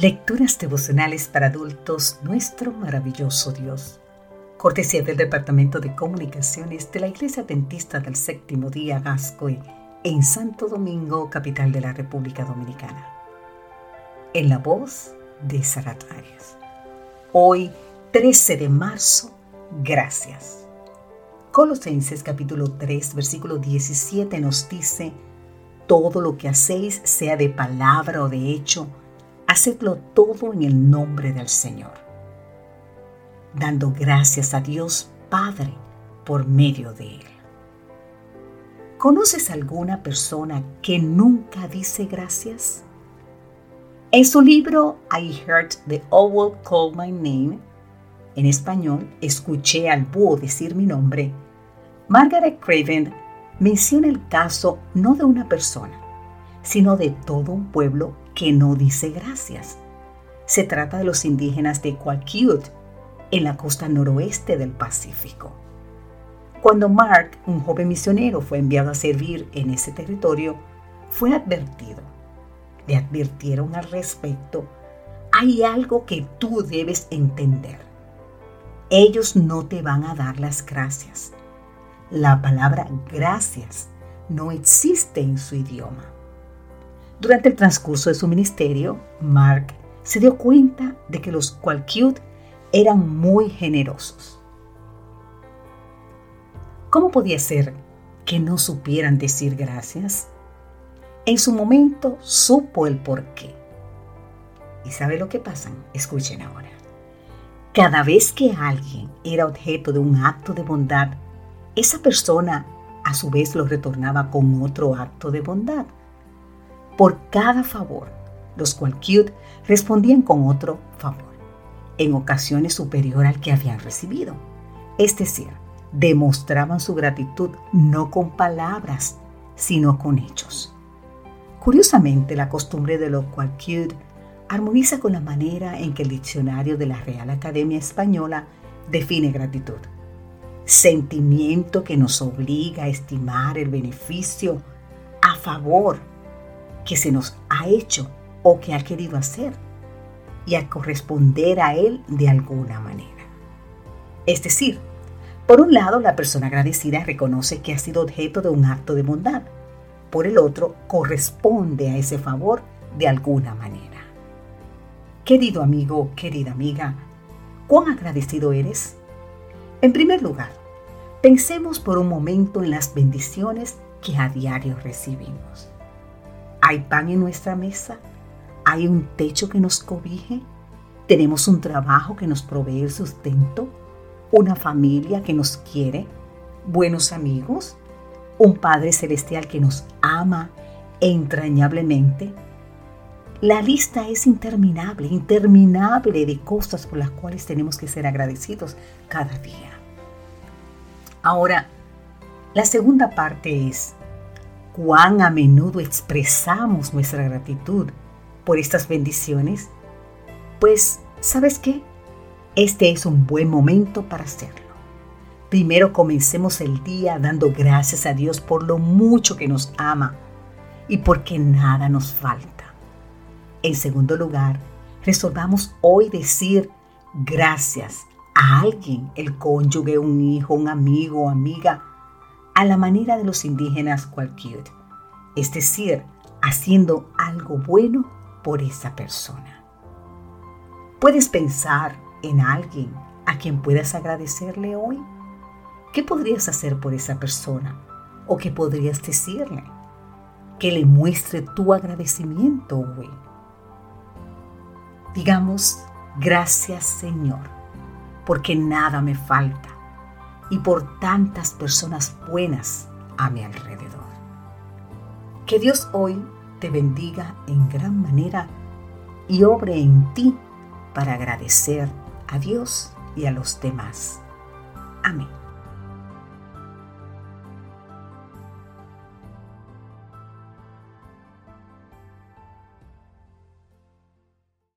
Lecturas devocionales para adultos, nuestro maravilloso Dios. Cortesía del Departamento de Comunicaciones de la Iglesia Adventista del Séptimo Día Gascoy en Santo Domingo, capital de la República Dominicana. En la voz de Sarat Arias. Hoy, 13 de marzo, gracias. Colosenses capítulo 3, versículo 17 nos dice, todo lo que hacéis, sea de palabra o de hecho, hacedlo todo en el nombre del Señor, dando gracias a Dios Padre por medio de Él. ¿Conoces alguna persona que nunca dice gracias? En su libro I Heard the Owl Call My Name, en español, escuché al búho decir mi nombre, Margaret Craven menciona el caso no de una persona, sino de todo un pueblo que no dice gracias. Se trata de los indígenas de Qualquiut, en la costa noroeste del Pacífico. Cuando Mark, un joven misionero, fue enviado a servir en ese territorio, fue advertido. Le advirtieron al respecto, hay algo que tú debes entender. Ellos no te van a dar las gracias. La palabra gracias no existe en su idioma. Durante el transcurso de su ministerio, Mark se dio cuenta de que los Qualcute eran muy generosos. ¿Cómo podía ser que no supieran decir gracias? En su momento supo el por qué. ¿Y sabe lo que pasa? Escuchen ahora. Cada vez que alguien era objeto de un acto de bondad, esa persona a su vez lo retornaba con otro acto de bondad. Por cada favor, los Qualcute respondían con otro favor, en ocasiones superior al que habían recibido. Es decir, demostraban su gratitud no con palabras, sino con hechos. Curiosamente, la costumbre de los Qualcute armoniza con la manera en que el diccionario de la Real Academia Española define gratitud. Sentimiento que nos obliga a estimar el beneficio a favor que se nos ha hecho o que ha querido hacer y a corresponder a él de alguna manera. Es decir, por un lado, la persona agradecida reconoce que ha sido objeto de un acto de bondad. Por el otro, corresponde a ese favor de alguna manera. Querido amigo, querida amiga, ¿cuán agradecido eres? En primer lugar, pensemos por un momento en las bendiciones que a diario recibimos. ¿Hay pan en nuestra mesa? ¿Hay un techo que nos cobije? ¿Tenemos un trabajo que nos provee el sustento? ¿Una familia que nos quiere? ¿Buenos amigos? ¿Un Padre Celestial que nos ama entrañablemente? La lista es interminable, interminable de cosas por las cuales tenemos que ser agradecidos cada día. Ahora, la segunda parte es, cuán a menudo expresamos nuestra gratitud por estas bendiciones, pues, ¿sabes qué? Este es un buen momento para hacerlo. Primero comencemos el día dando gracias a Dios por lo mucho que nos ama y porque nada nos falta. En segundo lugar, resolvamos hoy decir gracias a alguien, el cónyuge, un hijo, un amigo amiga, a la manera de los indígenas cualquier, es decir, haciendo algo bueno por esa persona. ¿Puedes pensar en alguien a quien puedas agradecerle hoy? ¿Qué podrías hacer por esa persona? ¿O qué podrías decirle? Que le muestre tu agradecimiento hoy. Digamos, gracias Señor, porque nada me falta y por tantas personas buenas a mi alrededor. Que Dios hoy te bendiga en gran manera y obre en ti para agradecer a Dios y a los demás. Amén.